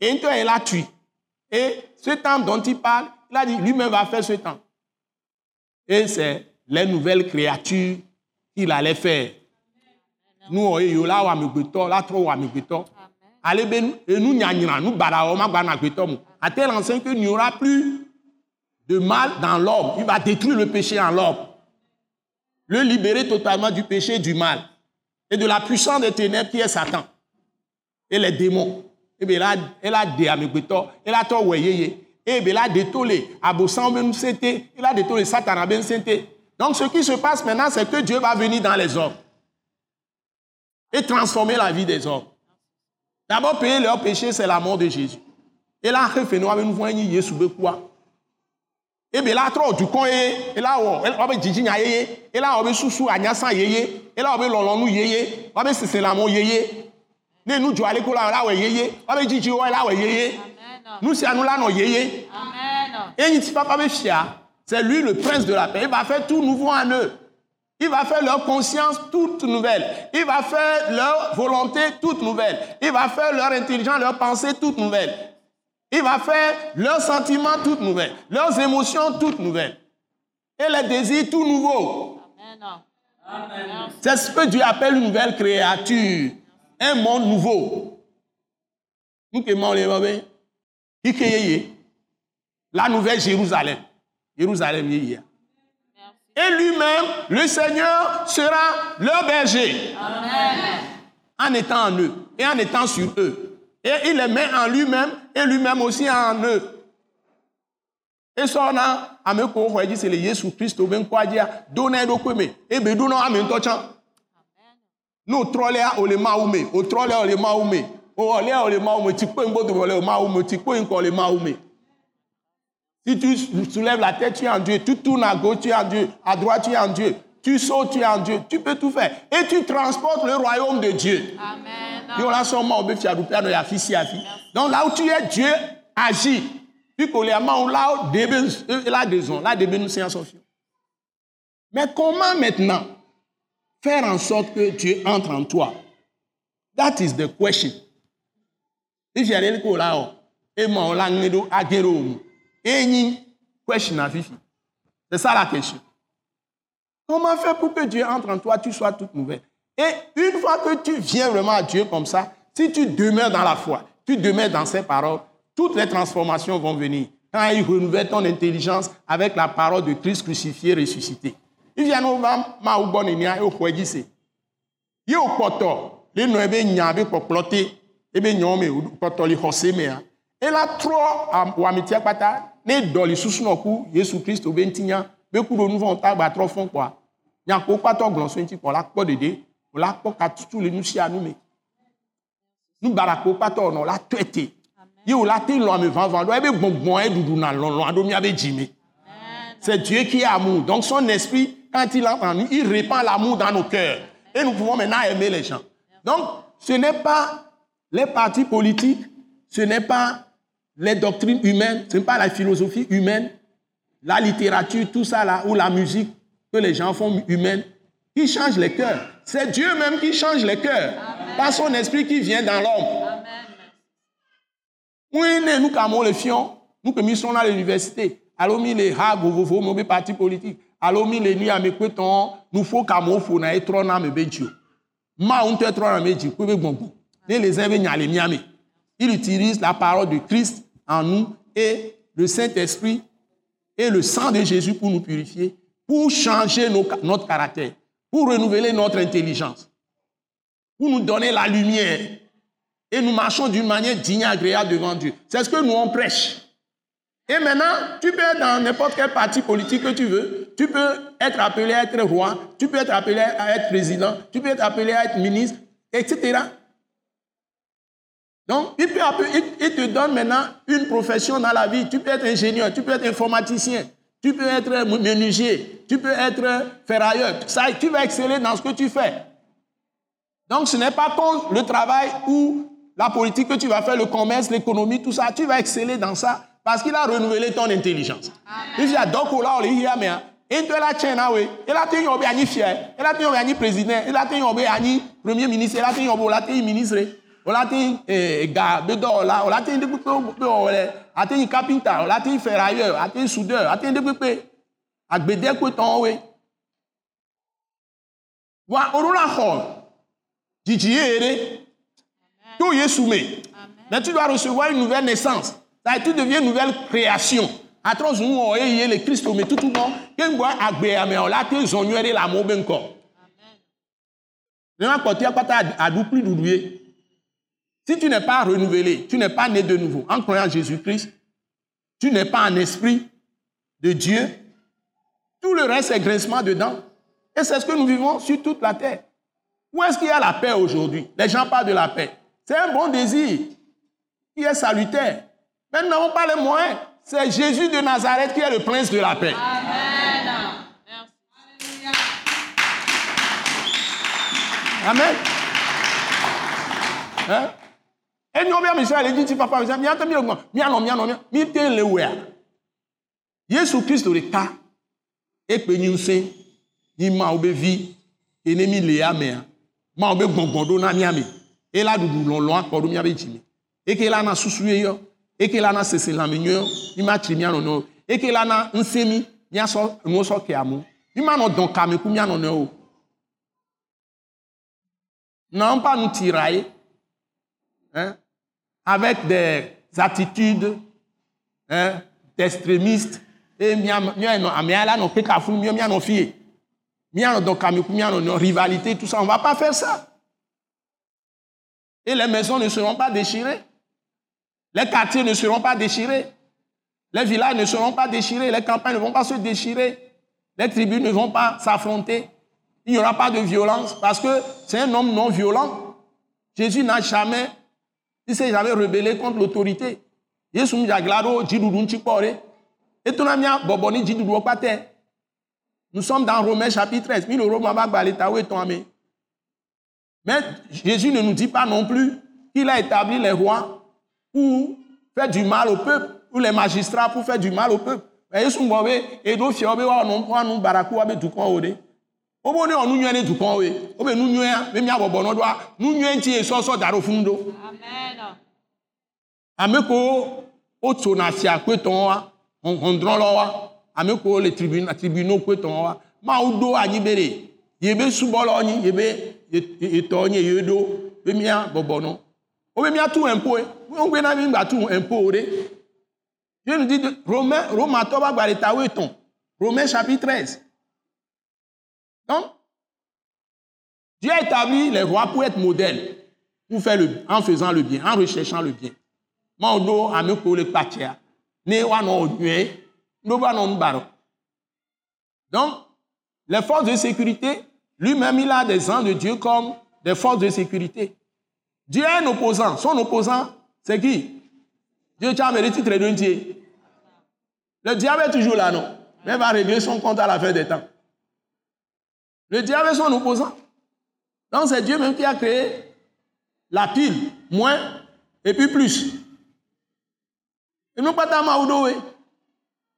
et ŋutɔ ye la tui et ce temps dont il parle il a dit lui-même va faire ce temps. Et c'est les nouvelles créatures qu'il allait faire nu wɔ eye la wɔ amegbetɔ la trɔ wɔ amegbetɔ ale be enu nyanyra nu bada wɔ ma gba na agbetɔ mo à tel enseigne que n'y aura plus de mal dans l'homme. Il va détruire le péché en l'homme. Le libérer totalement du péché du mal. Et de la puissance des ténèbres qui est Satan. Et les démons. Ebe la ela ɖe amegbetɔ ela tɔ wɔe yeye ebe la ɖe to le abosãwo be ŋusẽ te ela ɖe to le satana be ŋusẽ te donc ce qui se passe maintenant c'est que Dieu va venir dans les hommes et transformer la vie des hommes. D'abord payer leur péché c'est la mort de Jésus. Et la xe fene wa be nu vɔ enyi Yesu be kua ebe la trɔ dukɔ ye ela wɔ wa be dzidzinya yeye ela wɔ be susu anyasa yeye ela wɔ be lɔlɔnu yeye wa be siselamo yeye ne la la yeye wa be dzidzi wɔ la wɔ yeye nu sia nu la nɔ yeye et ŋuti papa be fia c'est lui le prince de la paix. Il va faire tout nouveau en eux il va faire leur conscience toute nouvelle. Il va faire leur volonté toute nouvelle. Il va faire leur intelligence, leur pensée toute nouvelle. Il va faire leurs sentiments toutes nouvelles, leurs émotions toutes nouvelles. Et les désirs tout nouveaux. C'est ce que Dieu appelle une nouvelle créature. Un monde nouveau. Nous qui m'en levons, qui qui est La nouvelle Jérusalem. Jérusalem est hier. Et lui-même, le Seigneur, sera leur berger. En étant en eux et en étant sur eux. Et il les met en lui-même et lui-même aussi en eux. Et ça, on a, à me quoi, c'est le Jésus Christ, au ben quoi dire, donner do kweme, et be dono amen tochan. No trolé o le maoume, o trolé o le maoume, o olé o le maoume, ti ko ngbo do le maoume, ti ko nko le maoume. Si tu soulèves la tête, tu es en Dieu. Tu tournes à gauche, tu es en Dieu. À droite, tu es en Dieu. Tu sautes, tu es en Dieu. Tu peux tout faire. Et tu transportes le royaume de Dieu. Donc là où tu es, Dieu agit. Puis qu'on là où la raison, là nous Mais comment maintenant faire en sorte que Dieu entre en toi? That is the question. Et Any question à Fifi. C'est ça la question. Comment faire pour que Dieu entre en toi, tu sois toute nouvelle? Et une fois que tu viens vraiment à Dieu comme ça, si tu demeures dans la foi, tu demeures dans ses paroles, toutes les transformations vont venir. Quand il renouvelle ton intelligence avec la parole de Christ crucifié, ressuscité. Il vient au ma ou bon nia au dit Il au poto, les no ebe nya be ploté, ebe nyome poto li hosé me. Et là trop wa mitia pata ne dɔli susunɔku yesu kristo be ŋutinya be ku ɖo nu vɔ ta gba trɔ fɔ kpɔa nyakpo kpatɔ gblɔ so ŋuti kpɔ la kpɔ ɖeɖe o la kpɔ katutu le nu sia nu me. Nubarakpo kpatɔ nɔ la tɔe te ye o la te lɔ ame vavã ɖo ebe gbɔngbɔn eɖuɖu na lɔlɔ aɖo miabe dzime c'est Dieu qui est amour. Donc son esprit quand il entre en nous il répand l'amour dans nos cœurs. Et nous pouvons maintenant aimer les gens. Donc ce n'est pas les partis politiques ce n'est pas les doctrines humaines, ce n'est pas la philosophie humaine, la littérature, tout ça là, ou la musique que les gens font humaine, qui change les cœurs. C'est Dieu même qui change les cœurs, par son esprit qui vient dans l'homme. Oui, nous, comme le fions, nous que nous sommes à l'université, alors nous les hags, vous vous mauvais parti politique, alors les à mes couetons, nous faut qu'à mon fou, n'a trop n'a me bédio. Ma on te trop n'a me dit, les miami. Il utilise la parole de Christ en nous et le Saint-Esprit et le sang de Jésus pour nous purifier, pour changer notre caractère, pour renouveler notre intelligence, pour nous donner la lumière. Et nous marchons d'une manière digne et agréable devant Dieu. C'est ce que nous on prêche. Et maintenant, tu peux être dans n'importe quel parti politique que tu veux. Tu peux être appelé à être roi, tu peux être appelé à être président, tu peux être appelé à être ministre, etc. Donc, il, te donne maintenant une profession dans la vie. Tu peux être ingénieur, tu peux être informaticien, tu peux être menuisier, tu peux être ferrailleur. Ça, tu vas exceller dans ce que tu fais. Donc, ce n'est pas contre le travail ou la politique que tu vas faire, le commerce, l'économie, tout ça. Tu vas exceller dans ça parce qu'il a renouvelé ton intelligence. Il a donc là, on est mais tu la. Et là, tu es fier. Là, tu es président. Là, tu es premier ministre. Là, tu es ministre wòle ate ga be dɔwɔla wòle ate ŋu ɖe kpekpe be wɔwɔlɛ ate ŋu wòle ate ŋu ferrailleur ate ŋu soudeur ate ŋu ɖe kpekpe agbedekpetɔwoe wa woɖo la xɔ dzidzi yeye to Yesu me. Mais tu dois recevoir une nouvelle naissance. Ça tu deviens une nouvelle création. Atrɔ zu wɔ eye le Kristo me tutu bɔ keŋgbɔ agbea me wòle ate zɔn nyuie ɖe le amewo be ŋkɔ ne ma kpɔtia kpata aɖu kpli ɖuɖu ye. Si tu n'es pas renouvelé, tu n'es pas né de nouveau en croyant en Jésus-Christ, tu n'es pas un esprit de Dieu, tout le reste est grincement dedans. Et c'est ce que nous vivons sur toute la terre. Où est-ce qu'il y a la paix aujourd'hui? Les gens parlent de la paix. C'est un bon désir qui est salutaire. Mais nous n'avons pas les moyens. C'est Jésus de Nazareth qui est le prince de la paix. Amen. Hein? Et nous, bien, monsieur, allez dire, papa, mi ata mi lɔgbɔn mi anɔ mi anɔ mi mi te le wea. Yesu Kristo ɖeka ekpe nyi ŋusẽ nyi mawo be vi ene mi le amea mawo be gbɔgbɔ ɖo na miame ela ɖuɖu lɔlɔ akpɔ ɖo miabe dzime eke la na susu ye yɔ eke la na sese lãme nyuie mi ma tri mia nɔnɔwo eke la na ŋusẽ mi miasɔ nuwo sɔ ke amewo mi ma nɔ dɔn kame ku mia nɔnɔwo non pas nous tirailler hein, avec des attitudes hein, d'extrémistes. Et rivalité tout ça on va pas faire ça. Et les maisons ne seront pas déchirées. Les quartiers ne seront pas déchirés. Les villages ne seront pas déchirés. Les campagnes ne vont pas se déchirer. Les tribus ne vont pas s'affronter. Il n'y aura pas de violence parce que c'est un homme non violent. Jésus n'a jamais, il s'est jamais rebellé contre l'autorité. Yesu mjaglaro jidudu nchikpore. Et ami boboni jidudu okpate. Nous sommes dans Romains chapitre 13. Mais Jésus ne nous dit pas non plus qu'il a établi les rois pour faire du mal au peuple, ou les magistrats pour faire du mal au peuple. Yesu mbobe, et do fiobe wa non wobe ne ɔnu nyuie ne dukɔn we. Wobe nu nyuie be miabɔbɔ nɔ ɖoa nu nyuie ŋuti ye sɔsɔ da ɖo funu ɖo ame ko wotsona fia kpetɔn wa hɔndrɔlɔ wa. Ame ko le tribunal tribunal kpetɔn wa. Mawu ɖo anyi be de yebe subɔlɔ nyi yebe etɔ nyi ye ɖo be mia bɔbɔ nɔ wobe miatu impôt ye wogbe na mi gba tu impôt ɖe je nous dis romain romatɔ ba gba ɖeta wo etɔn romain chapitre treize donc, Dieu a établi les rois pour être modèles, pour faire le, en faisant le bien, en recherchant le bien. Donc, les forces de sécurité, lui-même il a des ans de Dieu comme des forces de sécurité. Dieu est un opposant. Son opposant, c'est qui? Dieu tient le titre de Dieu. Le diable est toujours là, non? Mais il va régler son compte à la fin des temps. Le diable est son opposant. Donc c'est Dieu même qui a créé la pile, moins et puis plus. Et nous pas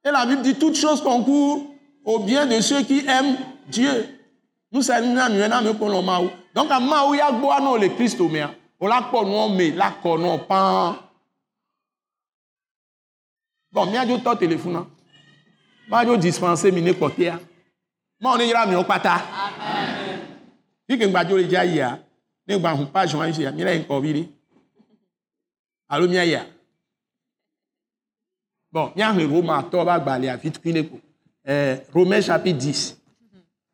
Et la Bible dit toutes choses concourent au bien de ceux qui aiment Dieu. Nous sommes Donc à Maou, il y a beau le Christ au. On l'a connu, mais la connu pas. Bon, il y a du temps téléphone. Il y a dispenser mine côté ma ne yra mi kpata fi ke ŋgbadzo le dza yia ne gba hu page wa yia mi le ŋkɔ vi ɖi alo mia yia bon roma tɔ ba gbalẽa vite kui ne ko eh, romain chapitre 10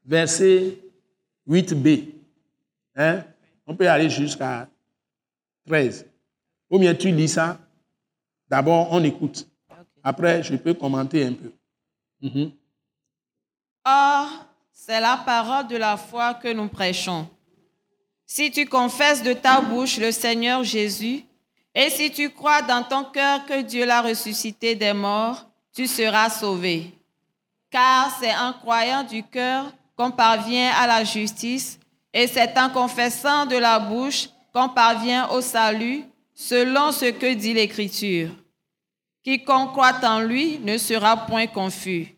verset 8b hein? on peut aller jusqu'à 13 ou bien tu lis ça d'abord on écoute. Après je peux commenter un peu. Mm -hmm. Or, c'est la parole de la foi que nous prêchons. Si tu confesses de ta bouche le Seigneur Jésus, et si tu crois dans ton cœur que Dieu l'a ressuscité des morts, tu seras sauvé. Car c'est en croyant du cœur qu'on parvient à la justice, et c'est en confessant de la bouche qu'on parvient au salut, selon ce que dit l'Écriture. Quiconque croit en lui ne sera point confus.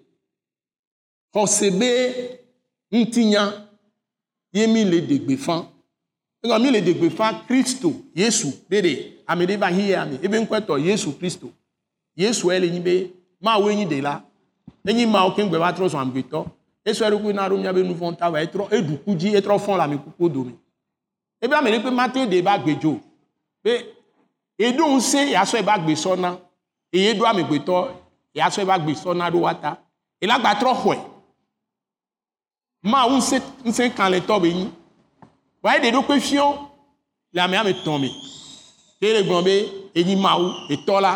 xɔse be ŋutinya ye mi le degbe fã nga mi le degbe fa kristo yesu dede ame de va hi ye ame ebe nkpɛtɔ yesu kristo. Yesu ele nyi be ma wo enyi de la enyi ma wo kengbe va trɔ zɔn amegbetɔ esu ɛɖokui na ɖo miabe nu vɔ̃ ta va etrɔ eduku dzi etrɔ fɔn le ame kukuwo dome ebe ame ɖe pe mate de ba gbedzo be eɖo ŋusẽ yasɔ eba gbe sɔna eye ɖo amegbetɔ yasɔ eba gbe sɔna ɖo wa ta. Ela gba trɔ xɔe ma ŋusẽ ŋusẽ kan le tɔ be nyi wa eɖe ɖo pe fiɔ le ame ame tɔn me ke le gblɔ be enyi mawu etɔ la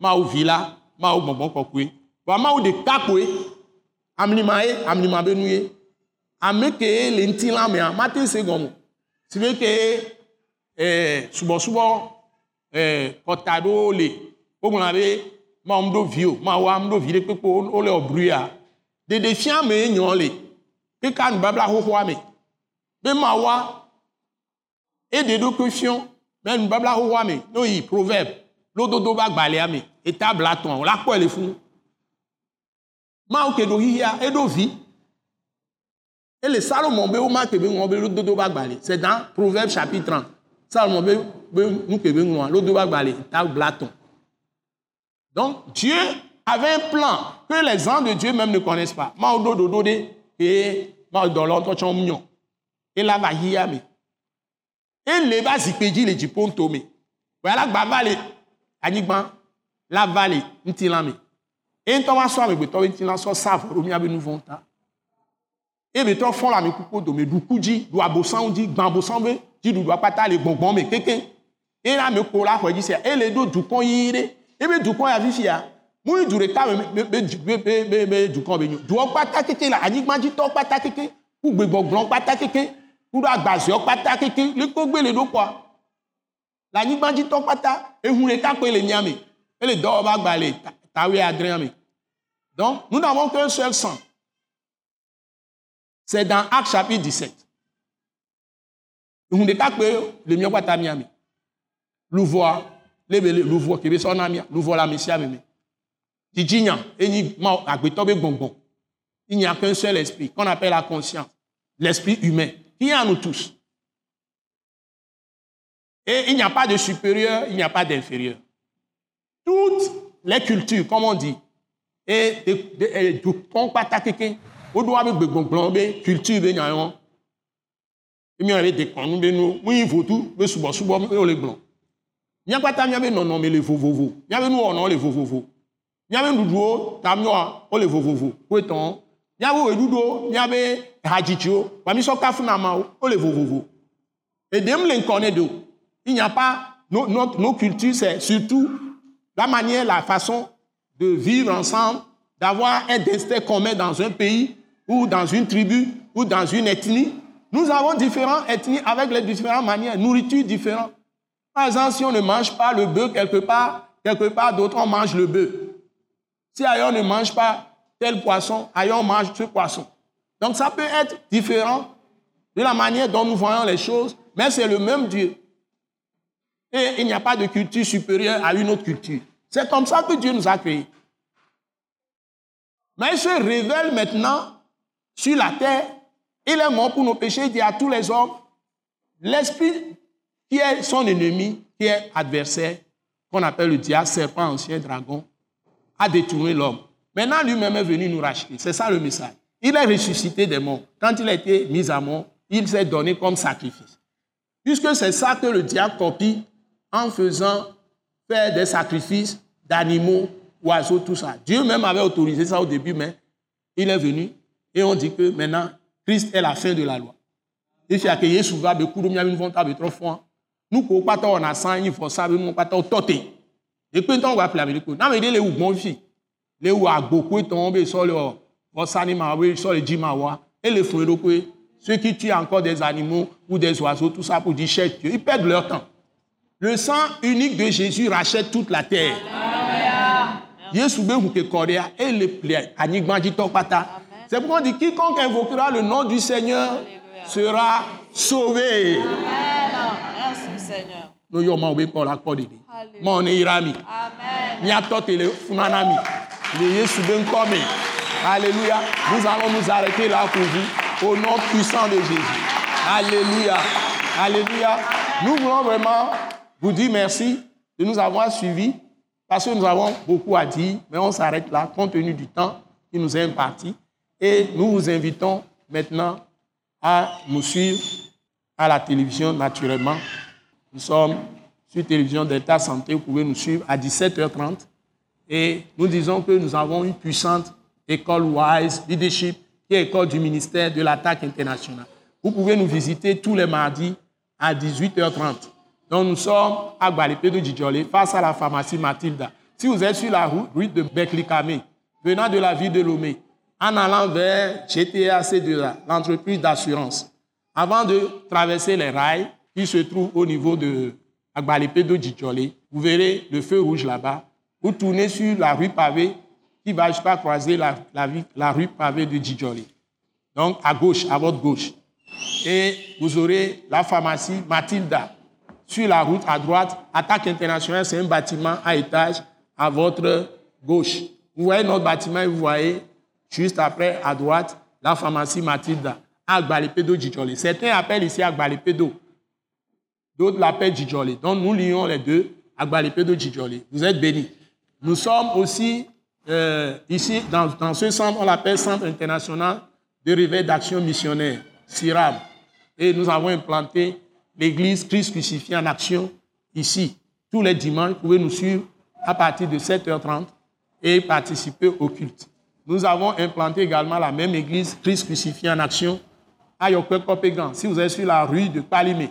mawu vi la mawu gbɔgbɔ kɔkɔe wa mawu ɖeka koe amlima ye amlima be nu ye ame ke le ŋutilã mea mate se gɔme si be ke eh, subɔsubɔ eh, kɔta ɖewo le wogblɔna be mawu ŋu ɖo vi o. Mawu ŋu ɖo vi ɖe kpekpe wole ɔbruya ɖeɖefia me keka nubabla xoxoa mawua eɖe ɖokui fiɔ mɛ nubabla xoxoa me proverbe. Lododo ba gbalẽa me etabla tɔn la kpɔe le funu mawu ke ɖo xixia eɖo vi ele salomon be woma ke be ŋlɔ be lododo ba gbalẽ c'est dans proverbe chapitre 30 salomon be be nu ke be ŋlɔa lododo ba gbalẽ etabla tɔn donc dieu avait un plan que les gens de dieu même ne connaissent pas. Mawu ɖo ɖoɖo ɖe eye mawu dɔ lɔ tɔtsɔ mu nyɔ ela va xixia me ele va zikpe dzi le dziƒo ŋuto me wòya la gba va le anyigba la va le ŋutilã me eye ŋutɔ va sɔ amegbetɔ be ŋutilã sɔ sa avɔ ɖo míabe nu vɔ̃ ta eye betɔ fɔ le ame kuku dome ɖuku dzi ɖu abosanwo dzi gbã abosanwo be dziɖuɖua kpata le gbɔngbɔn me kekeŋ eye ame ko la xɔe dzi sia ele ɖo dukɔ ɣi ɖe ebe dukɔ ya fifia mu ɖeka me be be be be be dukɔ be nyo duɔ kpata kekeŋ le anyigbadzitɔ kpata gbegbɔgblɔ kpata kekeŋ ku ɖo agbazeɔ kpata gbe le le anyigbadzitɔ kpata koe le ele le me. Donc nous n'avons qu'un seul sang. C'est dans Acte chapitre 17 ehu ɖeka koe le mia kpata mia me. Lebe kebe sɔna mia luvɔ le ame sia me me gbɔngbɔn il n'y a qu'un seul esprit qu'on appelle la conscience l'esprit humain qui est en nous tous et il n'y a pas de supérieur, il n'y a pas d'inférieur. Toutes les cultures, comme on dit, et du pont patakeke, o do abe gbegbɔgblɔ be culture be nyayon. Emi ave dekɔnu be nu, mu yi votu be subɔsubɔ be o le gblɔ. Míakpata míabe nɔnɔme le vovovo, míabe nuwɔnɔ le vovovo, míabe nuɖuɖuwo ta míɔa o le vovovo, koetɔn. Míabe ɣeɖuɖuwo, míabe hadzitsiwo, wa sɔ kafunamawo, o le vovovo. Eɖem le ŋkɔ ne do. Il n'y a pas, nos, nos cultures, c'est surtout la manière, la façon de vivre ensemble, d'avoir un destin commun dans un pays ou dans une tribu ou dans une ethnie. Nous avons différentes ethnies avec les différentes manières, nourriture différente. Par exemple, si on ne mange pas le bœuf quelque part, quelque part d'autre, on mange le bœuf. Si ailleurs ne mange pas tel poisson, ailleurs mange ce poisson. Donc ça peut être différent de la manière dont nous voyons les choses, mais c'est le même Dieu. Et il n'y a pas de culture supérieure à une autre culture. C'est comme ça que Dieu nous a créés. Mais il se révèle maintenant sur la terre. Il est mort pour nos péchés. Il dit à tous les hommes, l'esprit qui est son ennemi, qui est adversaire, qu'on appelle le diable, serpent, ancien dragon, a détourné l'homme. Maintenant, lui-même est venu nous racheter. C'est ça le message. Il est ressuscité des morts. Quand il a été mis à mort, il s'est donné comme sacrifice. Puisque c'est ça que le diable copie en faisant faire des sacrifices d'animaux, oiseaux, tout ça. Dieu même avait autorisé ça au début, mais il est venu et on dit que maintenant, Christ est la fin de la loi. Il fait que Jésus va de miens vont taper trois fois. Nous, on a sang, il faut ça, nous pas toté. Et puis, on va appeler avec le Non, mais il est où, bon fille. Les où a beaucoup tombé sur le, sur le, sur le jimawa, et les fruits de ceux qui tuent encore des animaux ou des oiseaux, tout ça pour dire cher Dieu, ils perdent leur temps. Le sang unique de Jésus rachète toute la terre. Yesu be hu ke kɔɖea et le plia anyigbadzitɔ kpata. C'est pourquoi on dit quiconque invoquera le nom du Seigneur sera sauvé. Merci Seigneur. No kɔ kɔ ɖeɖe. Mawo ne yra mi. Le funana mi. Le Yesu be ŋkɔ me. Alléluia. Nous allons nous arrêter là pour vous. Au nom puissant de Jésus. Alléluia. Alléluia. Nous voulons vraiment vous dire merci de nous avoir suivis parce que nous avons beaucoup à dire, mais on s'arrête là compte tenu du temps qui nous est imparti. Et nous vous invitons maintenant à nous suivre à la télévision naturellement. Nous sommes sur télévision d'État Santé, vous pouvez nous suivre à 17h30. Et nous disons que nous avons une puissante école WISE Leadership, qui est école du ministère de l'attaque internationale. Vous pouvez nous visiter tous les mardis à 18h30. Donc nous sommes à Gualipédo Djidjolé, face à la pharmacie Mathilda. Si vous êtes sur la route, de Beklikame, venant de la ville de Lomé, en allant vers GTA C2A, l'entreprise d'assurance, avant de traverser les rails qui se trouvent au niveau de Agbalipédo Djidjolé, vous verrez le feu rouge là-bas. Vous tournez sur la rue pavée qui va jusqu'à croiser la, la, rue pavée de Djidjolé. Donc à gauche, à votre gauche. Et vous aurez la pharmacie Mathilda. Sur la route à droite, Attaque internationale, c'est un bâtiment à étage à votre gauche. Vous voyez notre bâtiment et vous voyez juste après, à droite, la pharmacie Mathilda, à Agbalipédo Djidjolé. Certains appellent ici Agbalipédo. D'autres l'appellent Djidjolé. Donc nous lions les deux, Agbalipédo Djidjolé. Vous êtes bénis. Nous sommes aussi euh, ici, dans, ce centre, on l'appelle Centre international de réveil d'action missionnaire, CIRAM. Et nous avons implanté l'église Christ crucifié en action ici. Tous les dimanches, vous pouvez nous suivre à partir de 7h30 et participer au culte. Nous avons implanté également la même église Christ crucifié en action à Yokwe-Kopégan. Si vous êtes sur la rue de Palimé,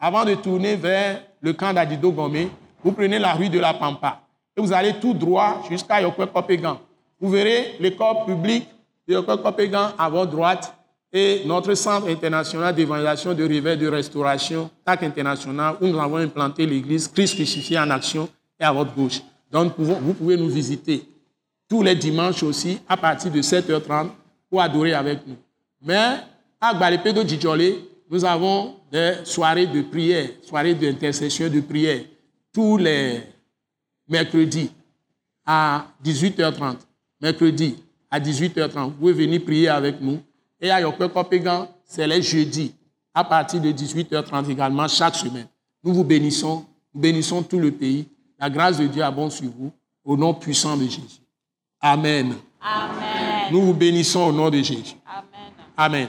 avant de tourner vers le camp d'Adido Gomé, vous prenez la rue de la Pampa et vous allez tout droit jusqu'à Yokwe-Kopégan. Vous verrez l'école publique de Yokwe-Kopégan à votre droite et notre centre international d'évaluation de réveil de restauration, TAC international, où nous avons implanté l'église Christ crucifié en action et à votre gauche. Donc vous pouvez nous visiter tous les dimanches aussi à partir de 7h30 pour adorer avec nous. Mais à Gbalépédo Djidjolé, nous avons des soirées de prière, soirées d'intercession de prière, tous les mercredis à 18h30. Mercredi à 18h30, vous pouvez venir prier avec nous. Et à Kopégan, c'est les jeudis à partir de 18h30 également chaque semaine. Nous vous bénissons, nous bénissons tout le pays. La grâce de Dieu abonde sur vous au nom puissant de Jésus. Amen. Amen. Nous vous bénissons au nom de Jésus. Amen.